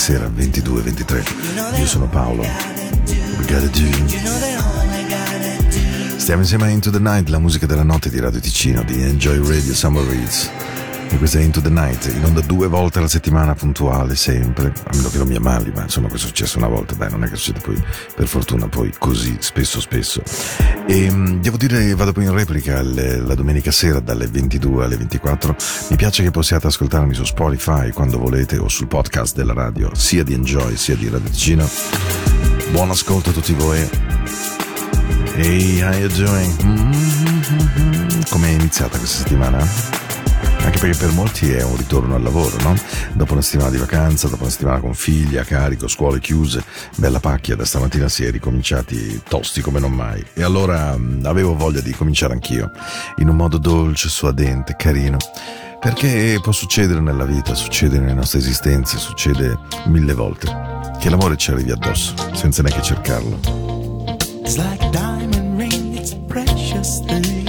sera 22-23. Io sono Paolo. We gotta do. Stiamo insieme a Into the Night, la musica della notte di Radio Ticino, di Enjoy Radio Summer Reads. E questa è Into the Night, in onda due volte alla settimana, puntuale, sempre. A meno che non mi ammali, ma insomma questo è successo una volta, dai, non è che succede poi, per fortuna, poi così, spesso spesso. E mh, devo dire, vado poi in replica le- la domenica sera dalle 22 alle 24. Mi piace che possiate ascoltarmi su Spotify quando volete o sul podcast della radio, sia di Enjoy sia di Radio Ticino. Buon ascolto a tutti voi. Hey, how you doing? Mm-hmm. Come è iniziata questa settimana? Anche perché per molti è un ritorno al lavoro, no? Dopo una settimana di vacanza, dopo una settimana con figli a carico, scuole chiuse, bella pacchia, da stamattina si è ricominciati tosti come non mai. E allora mh, avevo voglia di cominciare anch'io, in un modo dolce, suadente, carino. Perché può succedere nella vita, succede nelle nostre esistenze, succede mille volte. Che l'amore ci arrivi addosso, senza neanche cercarlo. It's like diamond ring, it's a precious thing.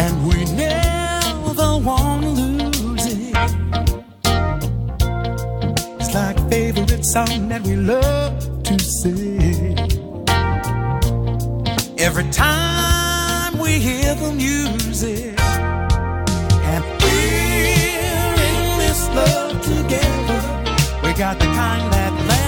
And we never want to lose it. It's like a favorite song that we love to sing. Every time we hear the music, and we're in this love together. We got the kind that lasts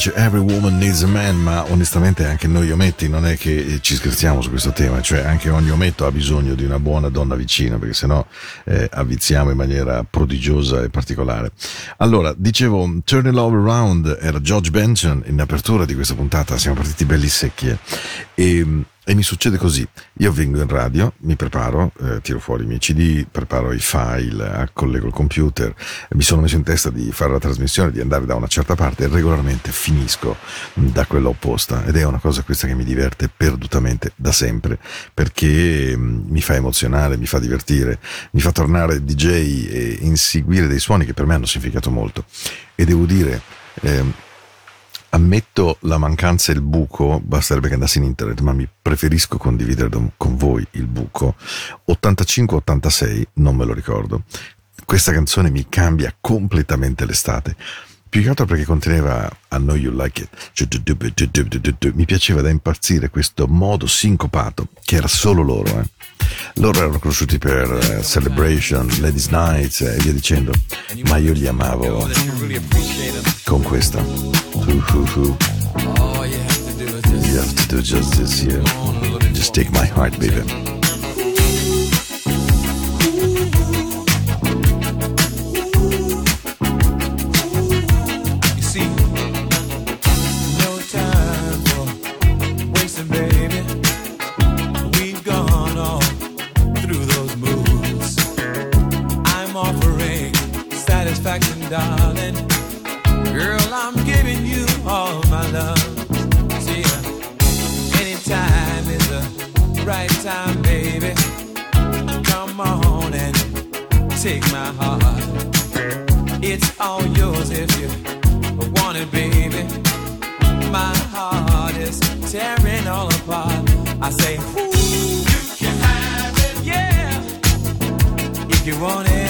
Dice Every woman needs a man, ma onestamente anche noi ometti non è che ci scherziamo su questo tema, cioè anche ogni ometto ha bisogno di una buona donna vicina, perché sennò eh, avviziamo in maniera prodigiosa e particolare. Allora, dicevo, Turn It Love Around era George Benson in apertura di questa puntata, siamo partiti belli secchi eh. e e mi succede così, io vengo in radio, mi preparo, eh, tiro fuori i miei CD, preparo i file, collego il computer, mi sono messo in testa di fare la trasmissione, di andare da una certa parte e regolarmente finisco da quella opposta. Ed è una cosa questa che mi diverte perdutamente da sempre perché mm, mi fa emozionare, mi fa divertire, mi fa tornare DJ e inseguire dei suoni che per me hanno significato molto. E devo dire... Eh, Ammetto la mancanza e il buco, basterebbe che andassi in internet, ma mi preferisco condividere con voi il buco. 85-86, non me lo ricordo. Questa canzone mi cambia completamente l'estate. Più che altro perché conteneva I Know You Like It. Mi piaceva da impazzire questo modo sincopato, che era solo loro. Eh. Loro erano conosciuti per uh, Celebration, Ladies Nights e via dicendo, ma io li amavo con questa. You have to do just this, yeah. Just take my heart, baby. take my heart. It's all yours if you want it, baby. My heart is tearing all apart. I say, Ooh, you can have it, yeah, if you want it.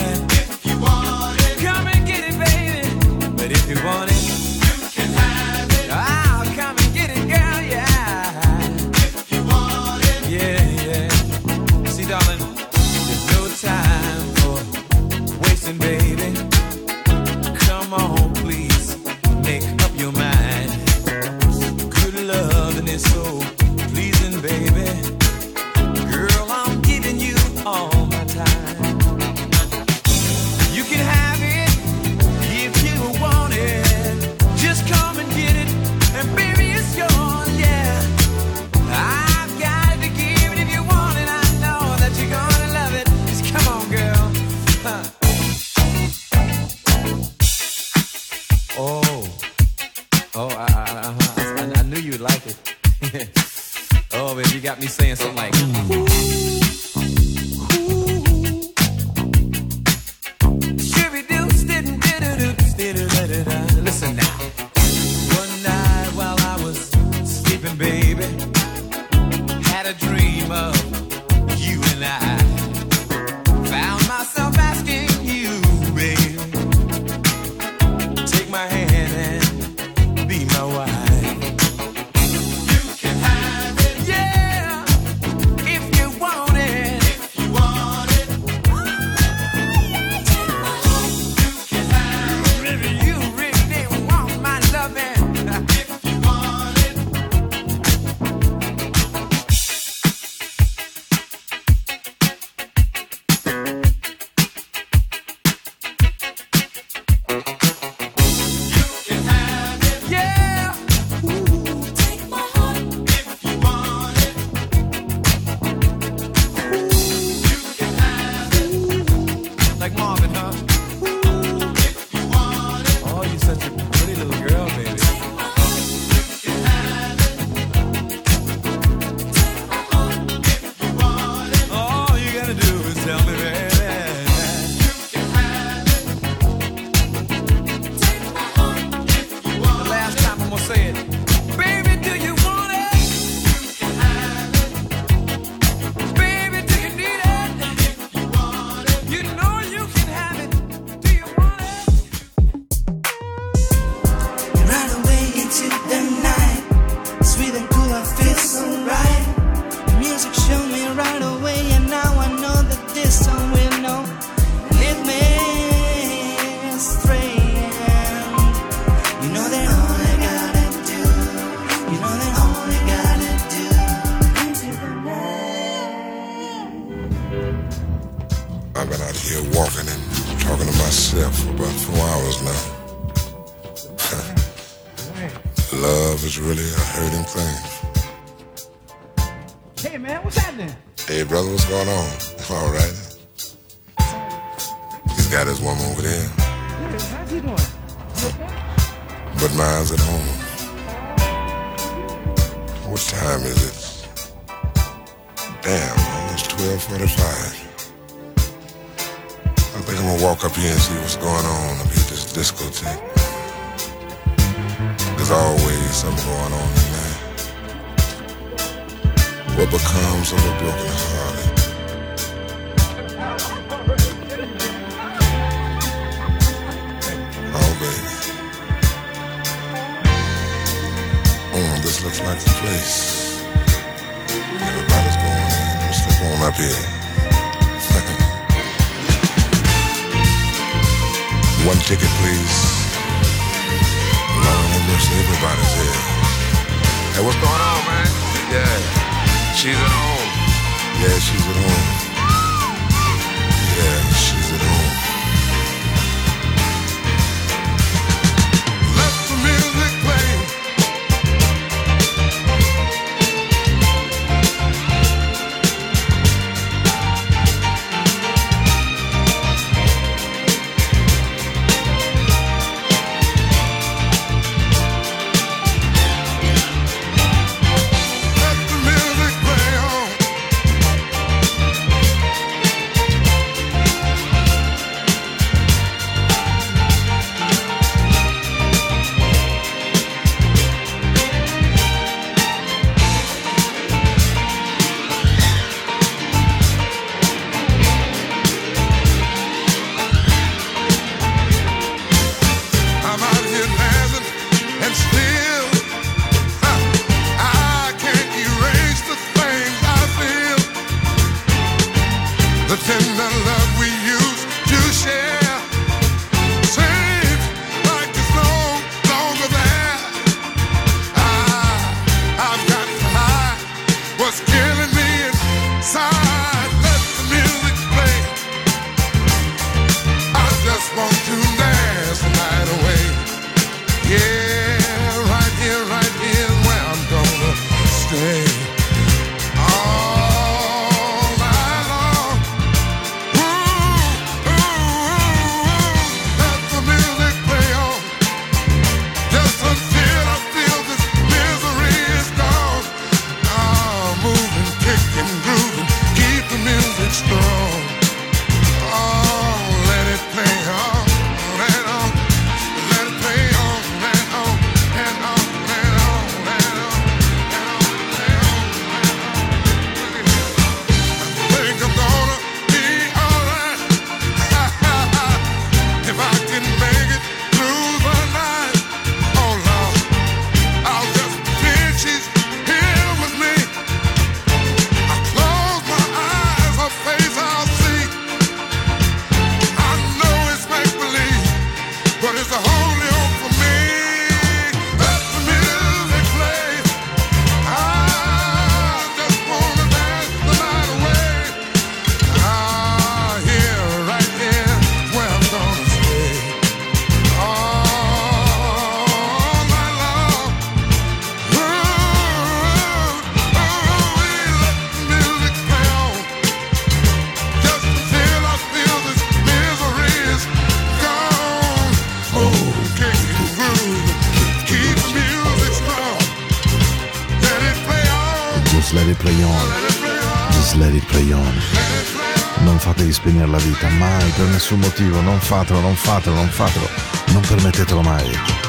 Nessun motivo. Non fatelo, non fatelo, non fatelo. Non permettetelo mai.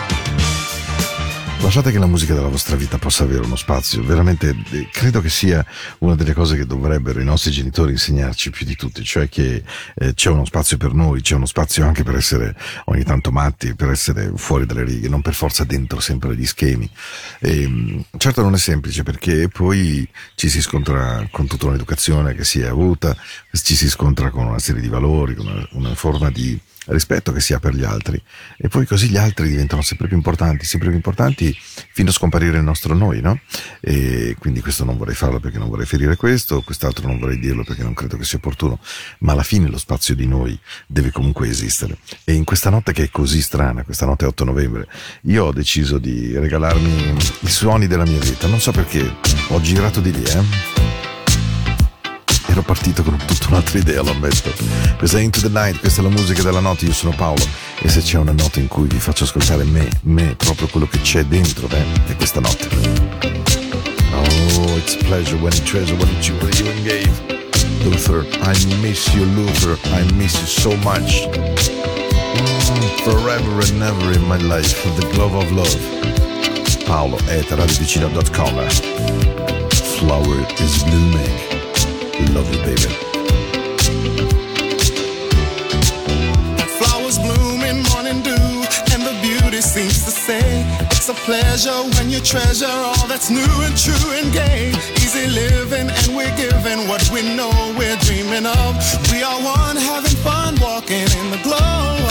Lasciate che la musica della vostra vita possa avere uno spazio, veramente eh, credo che sia una delle cose che dovrebbero i nostri genitori insegnarci più di tutti, cioè che eh, c'è uno spazio per noi, c'è uno spazio anche per essere ogni tanto matti, per essere fuori dalle righe, non per forza dentro sempre gli schemi. E, mh, certo non è semplice perché poi ci si scontra con tutta un'educazione che si è avuta, ci si scontra con una serie di valori, con una, una forma di rispetto che si ha per gli altri e poi così gli altri diventano sempre più importanti, sempre più importanti fino a scomparire il nostro noi, no? E quindi questo non vorrei farlo perché non vorrei ferire questo, quest'altro non vorrei dirlo perché non credo che sia opportuno, ma alla fine lo spazio di noi deve comunque esistere. E in questa notte che è così strana, questa notte 8 novembre, io ho deciso di regalarmi i suoni della mia vita, non so perché, ho girato di lì, eh? Ero partito con tutta un'altra idea, lo ammetto. Questa è Into the Night, questa è la musica della notte, io sono Paolo e se c'è una notte in cui vi faccio ascoltare me, me, proprio quello che c'è dentro, beh, è questa notte. Oh, it's a pleasure when it treasure, when you, when you gave. Luther, I miss you, Luther, I miss you so much. Mm, forever and ever in my life, the glove of love. Paolo at. Flower is blooming. Love you, baby. Flowers bloom in morning dew, and the beauty seems to say it's a pleasure when you treasure all that's new and true and gay. Easy living, and we're giving what we know we're dreaming of. We are one, having fun, walking in the glow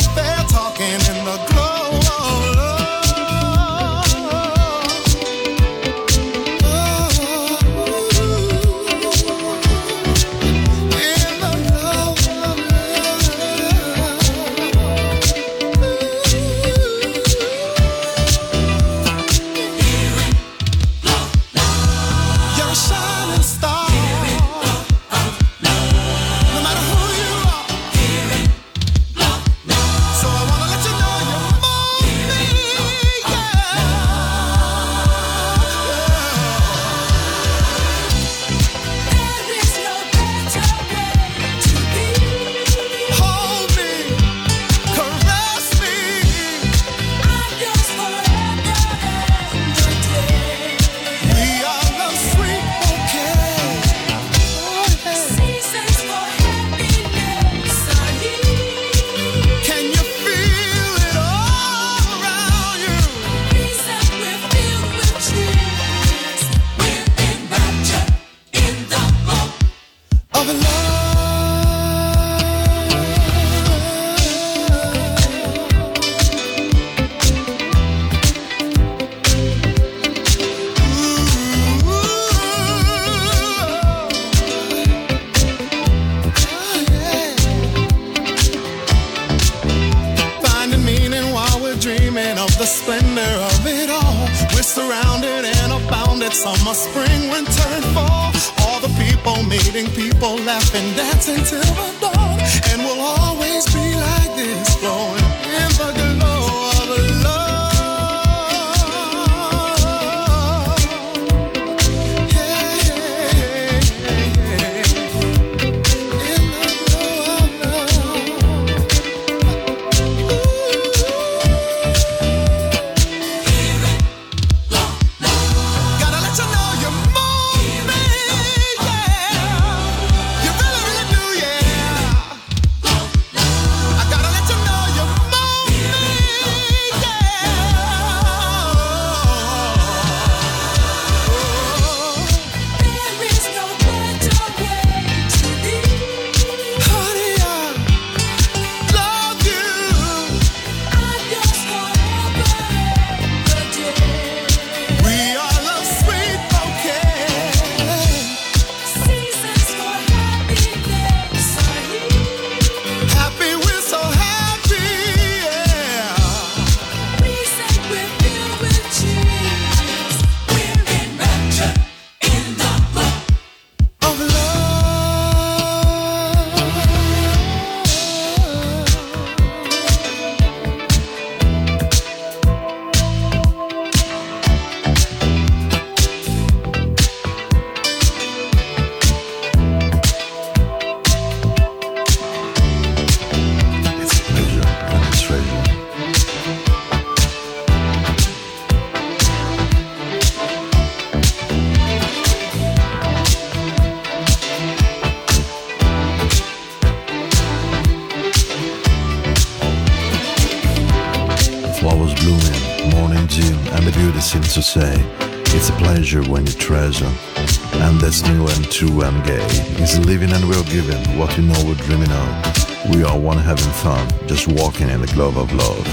And true and gay. It's living and we're giving what you know we're dreaming of. We are one having fun, just walking in the glove of love.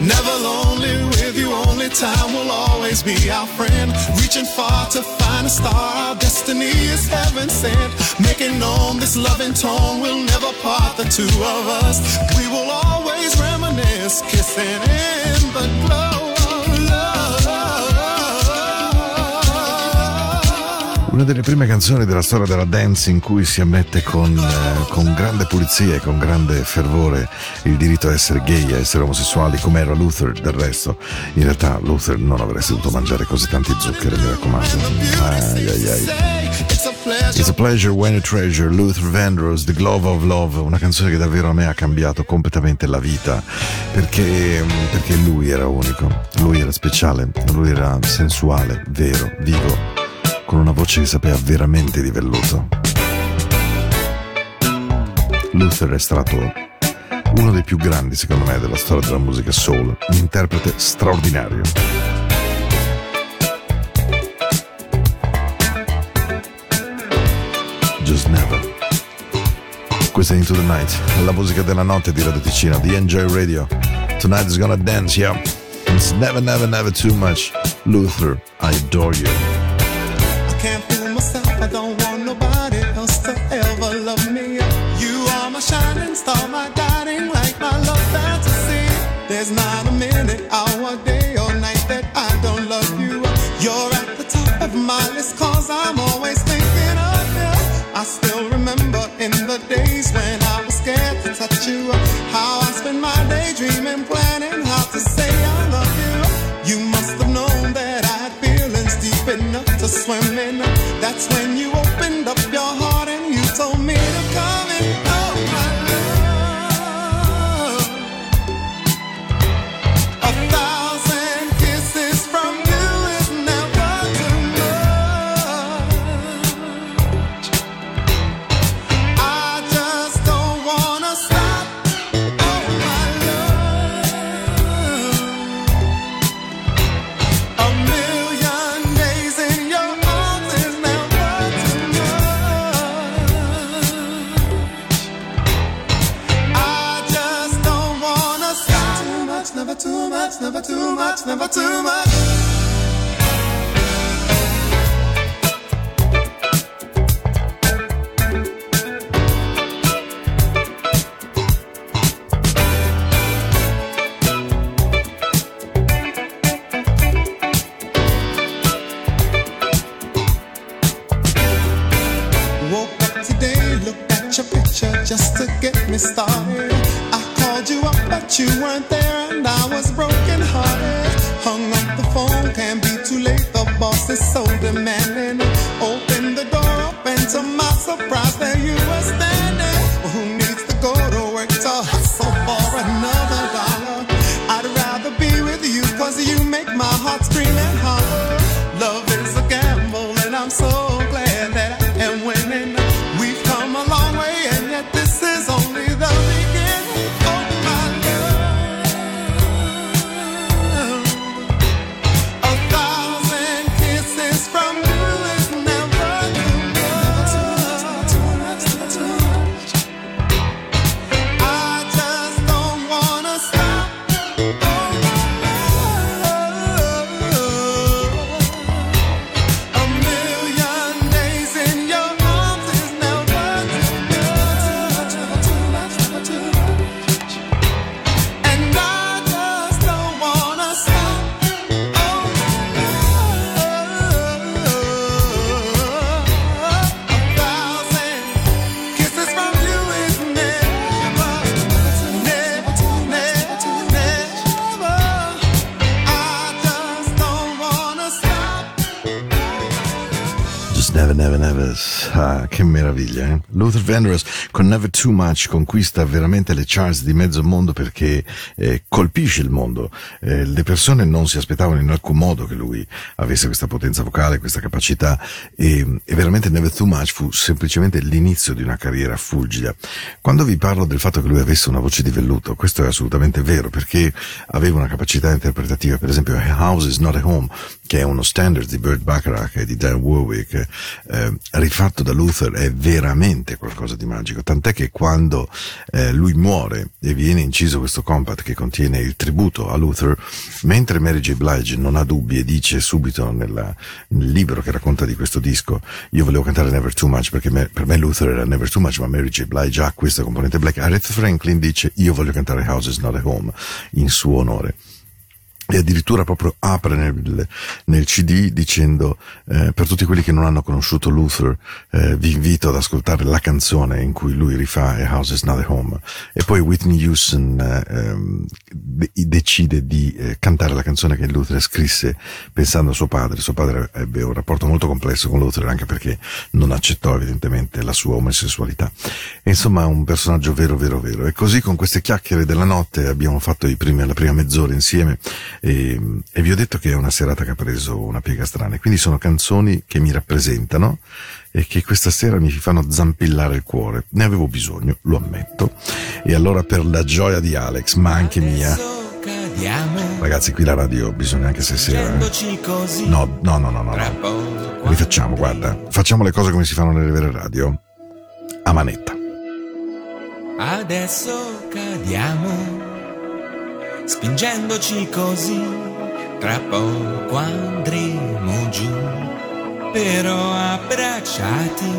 Never lonely with you, only time will always be our friend. Reaching far to find a star, our destiny is heaven sent. Making known this loving tone will never part the two of us. We will always reminisce, kissing in the glow Una delle prime canzoni della storia della dance in cui si ammette con, eh, con grande pulizia e con grande fervore il diritto a essere gay, a essere omosessuali, come era Luther del resto. In realtà Luther non avresti dovuto mangiare così tanti zuccheri, mi raccomando. Ai, ai, ai. It's a pleasure. A when you treasure Luther Vandross, The Glove of Love, una canzone che davvero a me ha cambiato completamente la vita perché, perché lui era unico, lui era speciale, lui era sensuale, vero, vivo, con una voce che sapeva veramente di velluto. Luther è stato uno dei più grandi, secondo me, della storia della musica soul, un interprete straordinario. Just Never. Questa è Into the Night, la musica della notte di Radio Ticino, di Enjoy Radio. Tonight is gonna dance, yeah. It's never, never, never too much. Luther, I adore you. That's when Nevers. Ah, che meraviglia, eh? Luther Vandross con Never Too Much conquista veramente le charts di mezzo mondo perché eh, colpisce il mondo. Eh, le persone non si aspettavano in alcun modo che lui avesse questa potenza vocale, questa capacità e, e veramente Never Too Much fu semplicemente l'inizio di una carriera fulgida. Quando vi parlo del fatto che lui avesse una voce di velluto, questo è assolutamente vero perché aveva una capacità interpretativa, per esempio House is Not a Home, che è uno standard di Burt Bacharach e di Dan Warwick, eh, rifatto da Luther è veramente qualcosa di magico, tant'è che quando eh, lui muore e viene inciso questo compact che contiene il tributo a Luther, mentre Mary J. Blige non ha dubbi e dice subito nella, nel libro che racconta di questo disco, io volevo cantare Never Too Much perché me, per me Luther era Never Too Much, ma Mary J. Blige ha questa componente black, Aretha Franklin dice io voglio cantare House is Not a Home in suo onore e addirittura proprio apre nel, nel CD dicendo eh, per tutti quelli che non hanno conosciuto Luther eh, vi invito ad ascoltare la canzone in cui lui rifà A House is Not a Home. E poi Whitney Houston eh, ehm, de- decide di eh, cantare la canzone che Luther scrisse pensando a suo padre. Suo padre ebbe un rapporto molto complesso con Luther anche perché non accettò evidentemente la sua omosessualità. E insomma un personaggio vero vero vero. E così con queste chiacchiere della notte abbiamo fatto i primi, la prima mezz'ora insieme e, e, vi ho detto che è una serata che ha preso una piega strana. Quindi sono canzoni che mi rappresentano e che questa sera mi fanno zampillare il cuore. Ne avevo bisogno, lo ammetto. E allora per la gioia di Alex, ma anche mia. Ragazzi, qui la radio bisogna anche se sera. Eh? No, no, no, no, no. no. Rifacciamo, guarda. Facciamo le cose come si fanno nelle vere radio. A manetta. Adesso cadiamo spingendoci così, tra poco andremo giù, però abbracciati,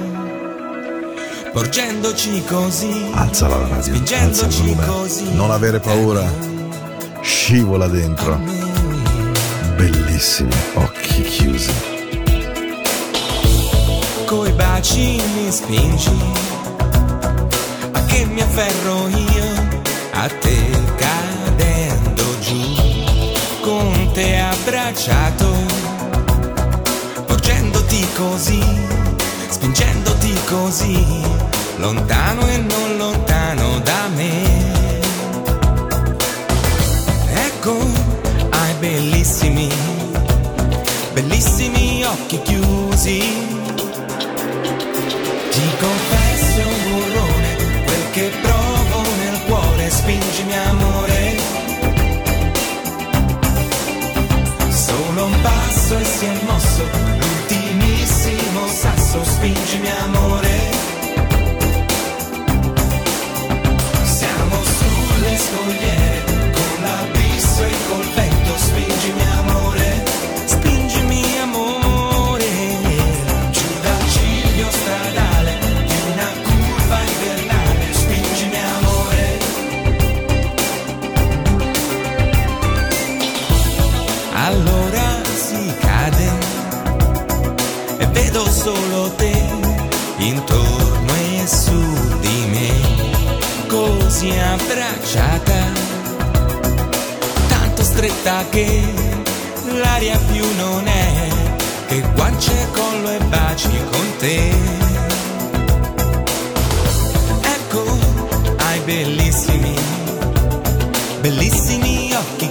porgendoci così, alza la radio, spingendoci così, non avere paura, scivola dentro, bellissimi, occhi chiusi. Coi baci mi spingi, a che mi afferro io, a te giù, con te abbracciato, porgendoti così, spingendoti così, lontano e non lontano da me. Ecco, hai bellissimi, bellissimi occhi chiusi. Ti confesso un burrone, quel che provo nel cuore, spingimi amore. Passo e si è mosso, l'ultimissimo sasso, spingimi amore. Siamo sulle scogliere, con l'abisso e col vento, solo te intorno e su di me, così abbracciata, tanto stretta che l'aria più non è che guance, collo e baci con te. Ecco, hai bellissimi, bellissimi occhi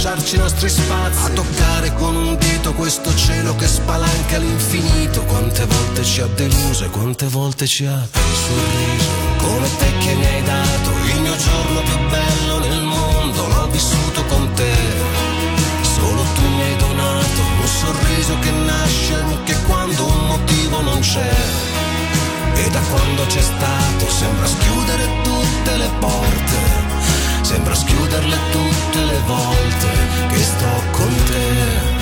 lasciarci i nostri spazi. A toccare con un dito questo cielo che spalanca all'infinito Quante volte ci ha deluso e quante volte ci ha sorriso. Come te che mi hai dato il mio giorno più bello nel mondo. L'ho vissuto con te. Solo tu mi hai donato un sorriso che nasce anche quando un motivo non c'è. E da quando c'è stato sembra schiudere tutte le porte, sembra schiuderle tutte le volte che sto con te.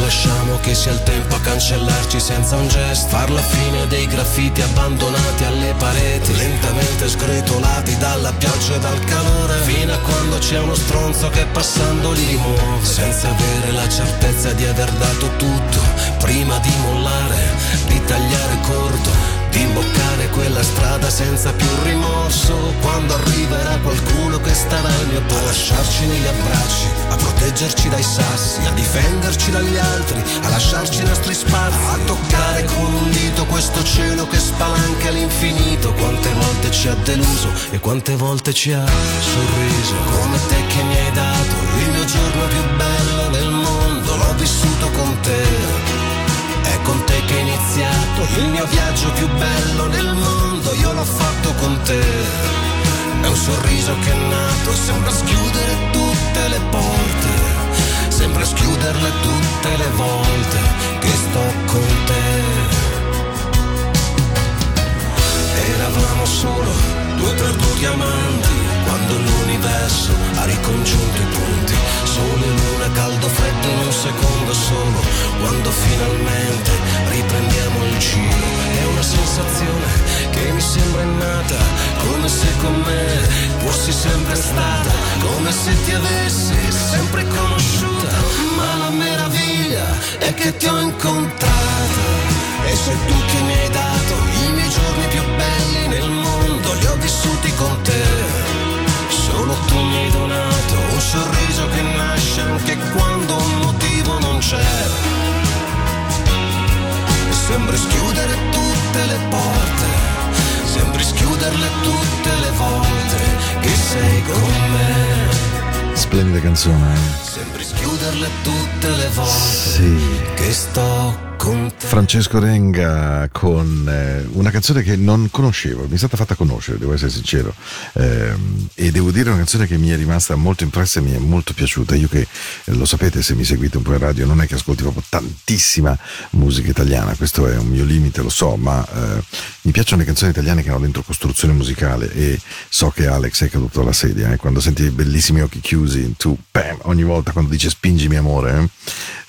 Lasciamo che sia il tempo a cancellarci senza un gesto. Far la fine dei graffiti abbandonati alle pareti. Lentamente sgretolati dalla pioggia e dal calore. Fino a quando c'è uno stronzo che passando li rimuove. Senza avere la certezza di aver dato tutto. Prima di mollare, di tagliare corto. Di imboccare quella strada senza più rimorso. Quando arriverà qualcuno che starà al mio posto. A lasciarci negli abbracci, a proteggerci dai sassi, a difenderci dagli altri, a lasciarci i nostri spazi, a toccare con un dito questo cielo che spalanca all'infinito. Quante volte ci ha deluso e quante volte ci ha sorriso. Come te che mi hai dato il mio giorno più bello del mondo, l'ho vissuto con te. È con te che è iniziato il mio viaggio più bello nel mondo, io l'ho fatto con te. È un sorriso che è nato, sembra schiudere tutte le porte, sembra schiuderle tutte le volte che sto con te. Eravamo solo due perduti amanti quando l'universo ha ricongiunto i punti. Sole e luna, caldo, freddo secondo solo. Quando finalmente riprendiamo il giro. È una sensazione che mi sembra innata, come se con me fossi sempre stata, come se ti avessi sempre conosciuta. Ma la meraviglia è che ti ho incontrata. E sei tu che mi hai dato i miei giorni più belli nel mondo, li ho vissuti con te. Solo tu mi hai donato un sorriso che nasce anche quando un non c'è. E sembri schiudere tutte le porte, sembri schiuderle tutte le volte che sei con me. Splendida canzone, eh? Sembri schiuderle tutte le volte Sì. che sto. Francesco Renga con eh, una canzone che non conoscevo, mi è stata fatta conoscere, devo essere sincero, Ehm, e devo dire una canzone che mi è rimasta molto impressa e mi è molto piaciuta. Io che eh, lo sapete se mi seguite un po' in radio, non è che ascolti proprio tantissima musica italiana, questo è un mio limite, lo so, ma eh, mi piacciono le canzoni italiane che hanno dentro costruzione musicale e so che Alex è caduto alla sedia, eh, quando senti i bellissimi occhi chiusi, tu, bam, ogni volta quando dice spingimi amore, eh,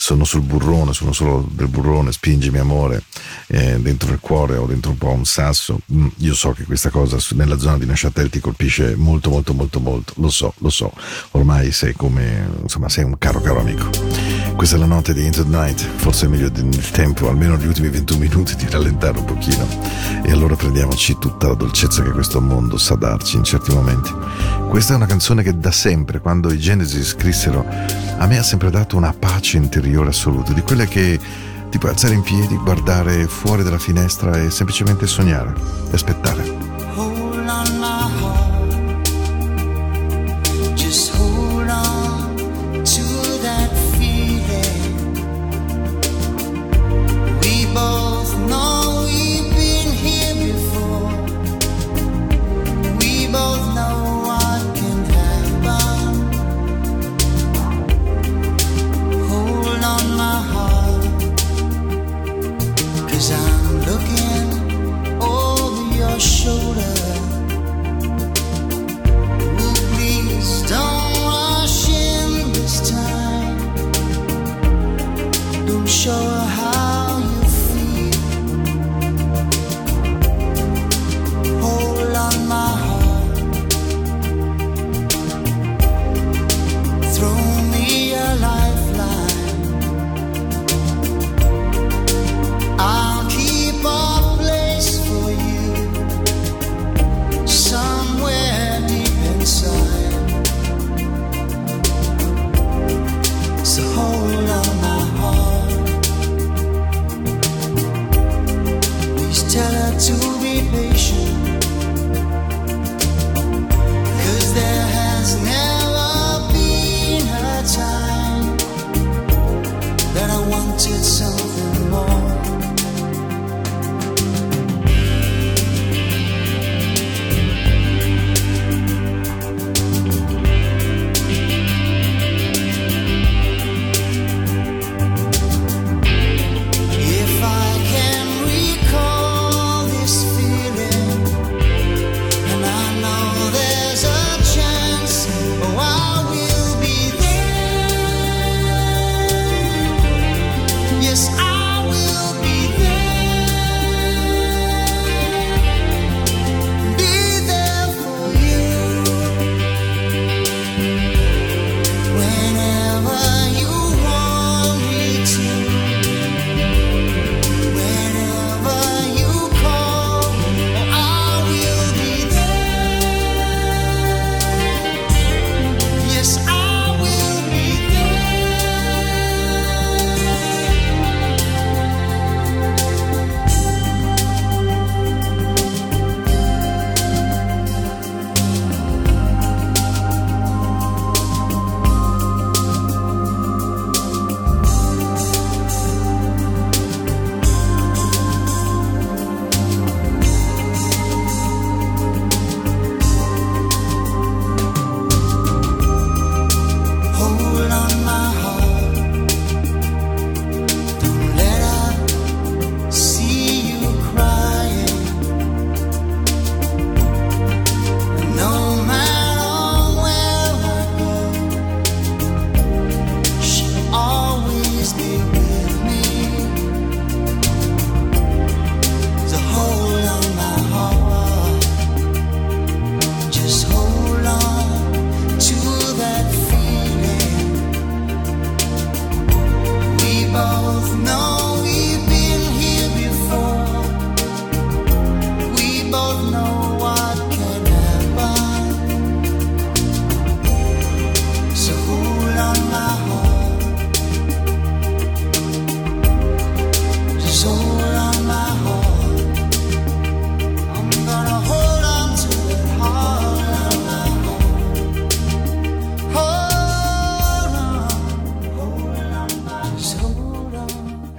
sono sul burrone, sono solo del burrone, spingimi amore, eh, dentro il cuore o dentro un po' un sasso. Mm, io so che questa cosa nella zona di Neuchâtel ti colpisce molto, molto, molto, molto. Lo so, lo so. Ormai sei come, insomma, sei un caro, caro amico. Questa è la notte di Into the Night, forse è meglio il tempo, almeno gli ultimi 21 minuti, di rallentare un pochino. E allora prendiamoci tutta la dolcezza che questo mondo sa darci in certi momenti. Questa è una canzone che da sempre, quando i Genesis scrissero, a me ha sempre dato una pace interiore migliore assoluto, di quelle che ti puoi alzare in piedi, guardare fuori dalla finestra e semplicemente sognare e aspettare. Hold on my heart.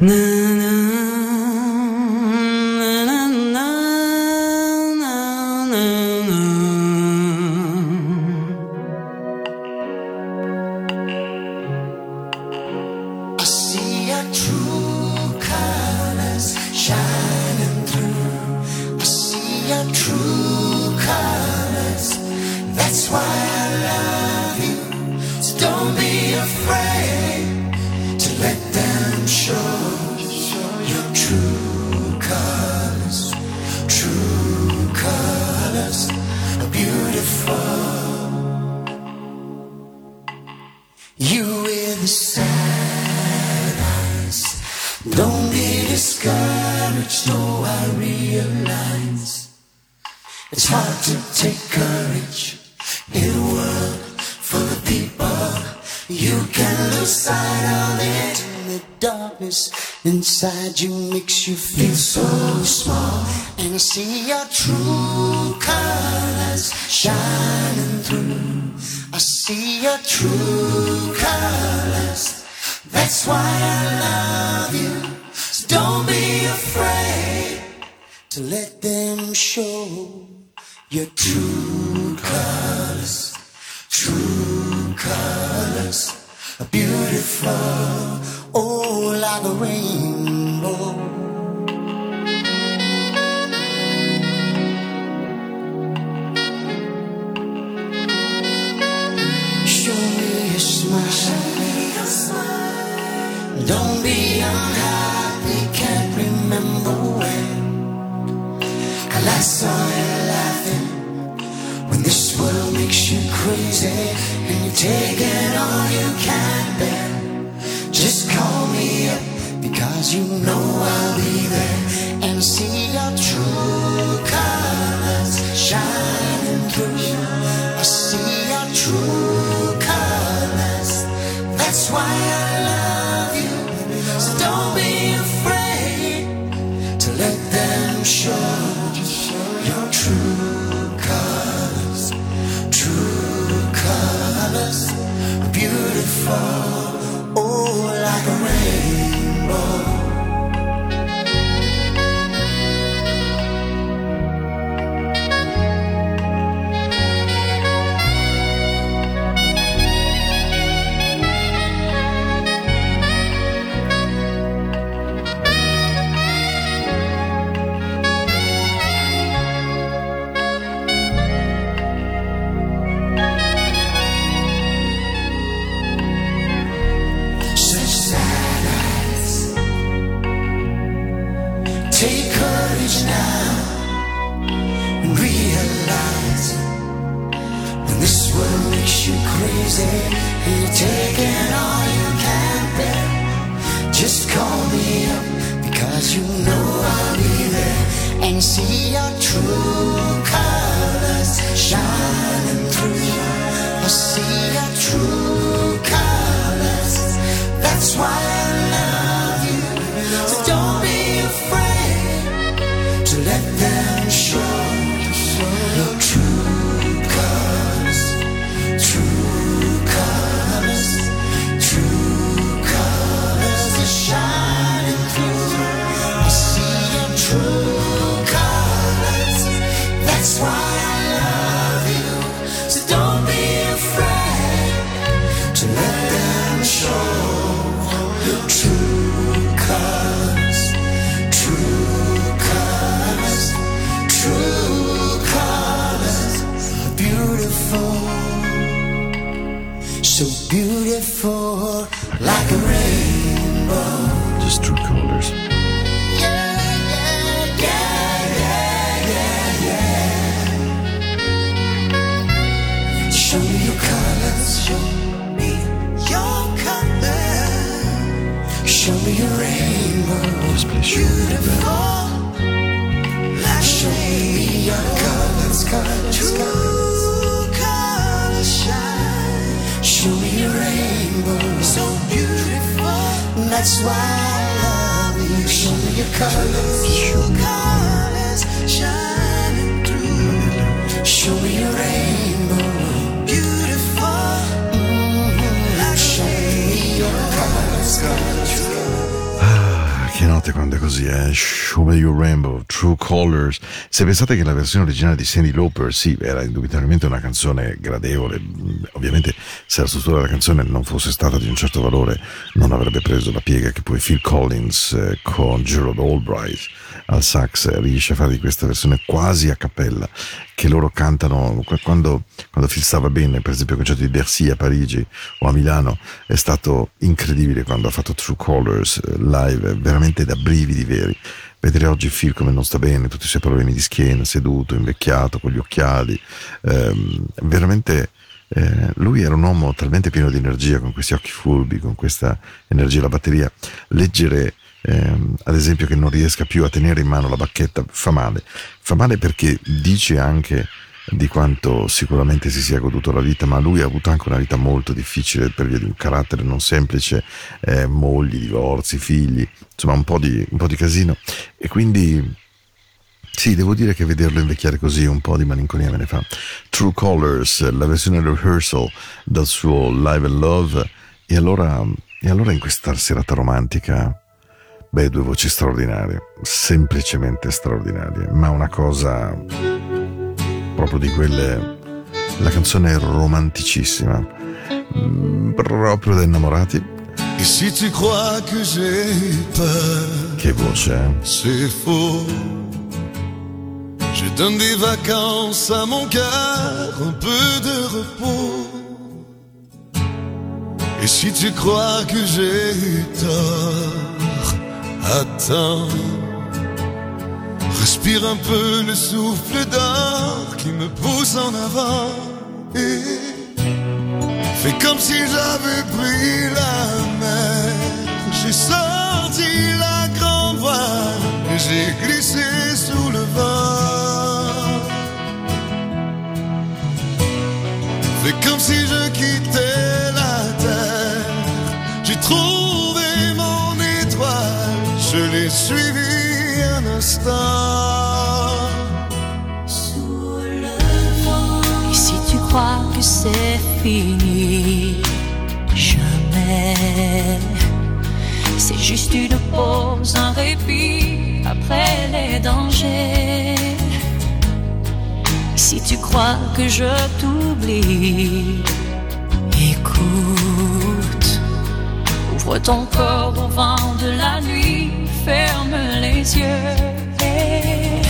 는 true colors. That's why I love you. So don't be afraid to let them show your true colors. True colors are beautiful, oh, like a. Don't be unhappy, can't remember when. I saw you laughing. When this world makes you crazy and you're taking all you can bear. Just call me up because you know I'll be there and see your true colors shining beautiful, oh, like a rainbow. Se pensate che la versione originale di Sandy Lauper, sì, era indubitabilmente una canzone gradevole, ovviamente se la struttura della canzone non fosse stata di un certo valore, non avrebbe preso la piega che poi Phil Collins eh, con Gerald Albright al sax riesce a fare di questa versione quasi a cappella, che loro cantano qu- quando, quando Phil stava bene, per esempio il concerto di Bercy a Parigi o a Milano, è stato incredibile quando ha fatto True Colors eh, live, veramente da brividi veri. Vedere oggi Phil come non sta bene, tutti i suoi problemi di schiena, seduto, invecchiato, con gli occhiali, ehm, veramente eh, lui era un uomo talmente pieno di energia, con questi occhi fulbi, con questa energia alla batteria. Leggere, ehm, ad esempio, che non riesca più a tenere in mano la bacchetta fa male. Fa male perché dice anche di quanto sicuramente si sia goduto la vita, ma lui ha avuto anche una vita molto difficile per via di un carattere non semplice, eh, mogli, divorzi, figli, insomma un po' di, un po' di casino. E quindi sì, devo dire che vederlo invecchiare così un po' di malinconia me ne fa. True Colors, la versione rehearsal dal suo Live and Love, e allora, e allora in questa serata romantica, beh, due voci straordinarie, semplicemente straordinarie, ma una cosa proprio di quelle. La canzone è romanticissima, mm, proprio da innamorati. Et si tu crois que j'ai peur, Che voce, eh? c'est faux. Je donne des vacances à mon cœur, un peu de repos. Et si tu crois que j'ai tort, attends. Respire un peu le souffle d'or qui me pousse en avant. Et fais comme si j'avais pris la mer. J'ai sorti la grande voile et j'ai glissé sous le vent. Fais comme si je quittais je l'ai suivi un instant. Et si tu crois que c'est fini, jamais. C'est juste une pause, un répit après les dangers. Si tu crois que je t'oublie, écoute. Ouvre ton corps au vent de la nuit, ferme les yeux. et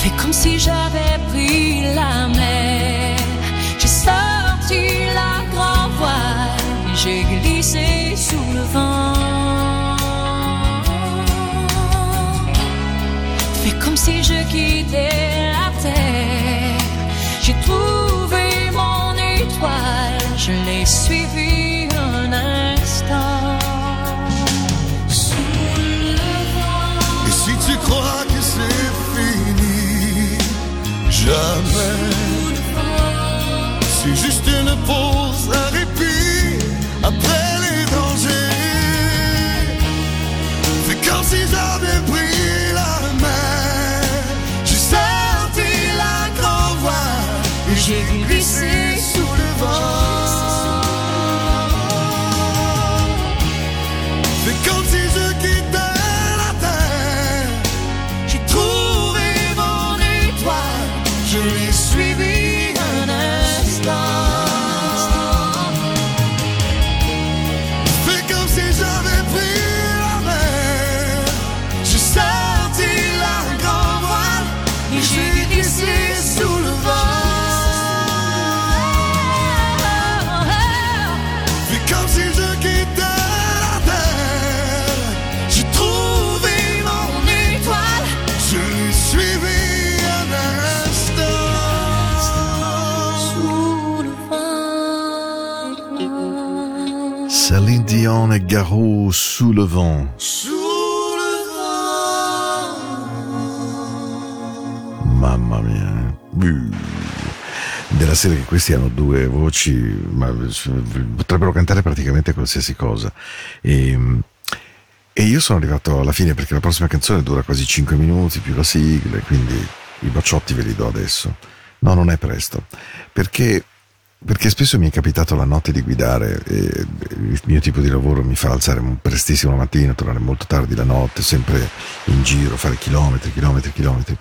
Fais comme si j'avais pris la mer. J'ai sorti la grand voile, j'ai glissé sous le vent. Fais comme si je quittais la terre. J'ai trouvé mon étoile, je l'ai suivi E Garou sous le vent. Sous le vent. Mamma mia. Della serie che questi hanno due voci, ma potrebbero cantare praticamente qualsiasi cosa. E, e io sono arrivato alla fine perché la prossima canzone dura quasi 5 minuti più la sigla, quindi i bacciotti ve li do adesso. No, non è presto. Perché perché spesso mi è capitato la notte di guidare e il mio tipo di lavoro mi fa alzare prestissimo la mattina, tornare molto tardi la notte, sempre in giro, fare chilometri, chilometri, chilometri.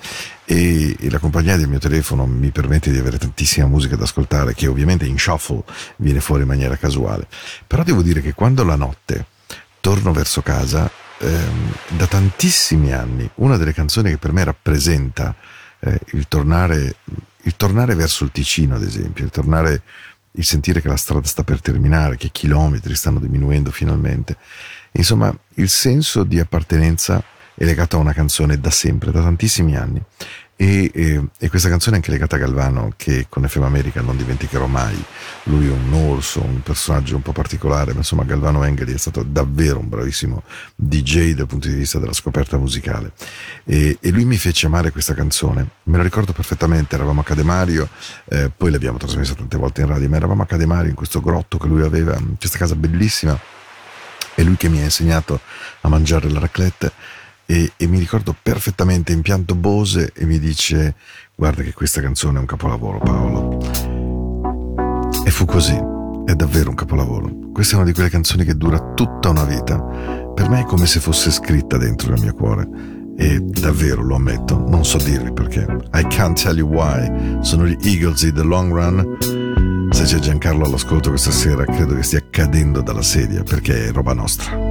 E, e la compagnia del mio telefono mi permette di avere tantissima musica da ascoltare, che ovviamente in shuffle viene fuori in maniera casuale. Però devo dire che quando la notte torno verso casa, ehm, da tantissimi anni, una delle canzoni che per me rappresenta eh, il tornare il tornare verso il Ticino, ad esempio, il tornare, il sentire che la strada sta per terminare, che i chilometri stanno diminuendo finalmente. Insomma, il senso di appartenenza è legato a una canzone da sempre, da tantissimi anni. E, e- e questa canzone è anche legata a Galvano, che con FM America non dimenticherò mai. Lui è un orso, un personaggio un po' particolare, ma insomma Galvano Engeli è stato davvero un bravissimo DJ dal punto di vista della scoperta musicale. E, e lui mi fece amare questa canzone. Me lo ricordo perfettamente, eravamo a Cademario, eh, poi l'abbiamo trasmessa tante volte in radio, ma eravamo a Cademario in questo grotto che lui aveva, in questa casa bellissima. È lui che mi ha insegnato a mangiare la raclette e, e mi ricordo perfettamente in pianto Bose e mi dice guarda che questa canzone è un capolavoro Paolo. E fu così, è davvero un capolavoro. Questa è una di quelle canzoni che dura tutta una vita. Per me è come se fosse scritta dentro il mio cuore. E davvero lo ammetto, non so dirvi perché. I can't tell you why. Sono gli Eagles di The Long Run. Se c'è Giancarlo all'ascolto questa sera, credo che stia cadendo dalla sedia perché è roba nostra.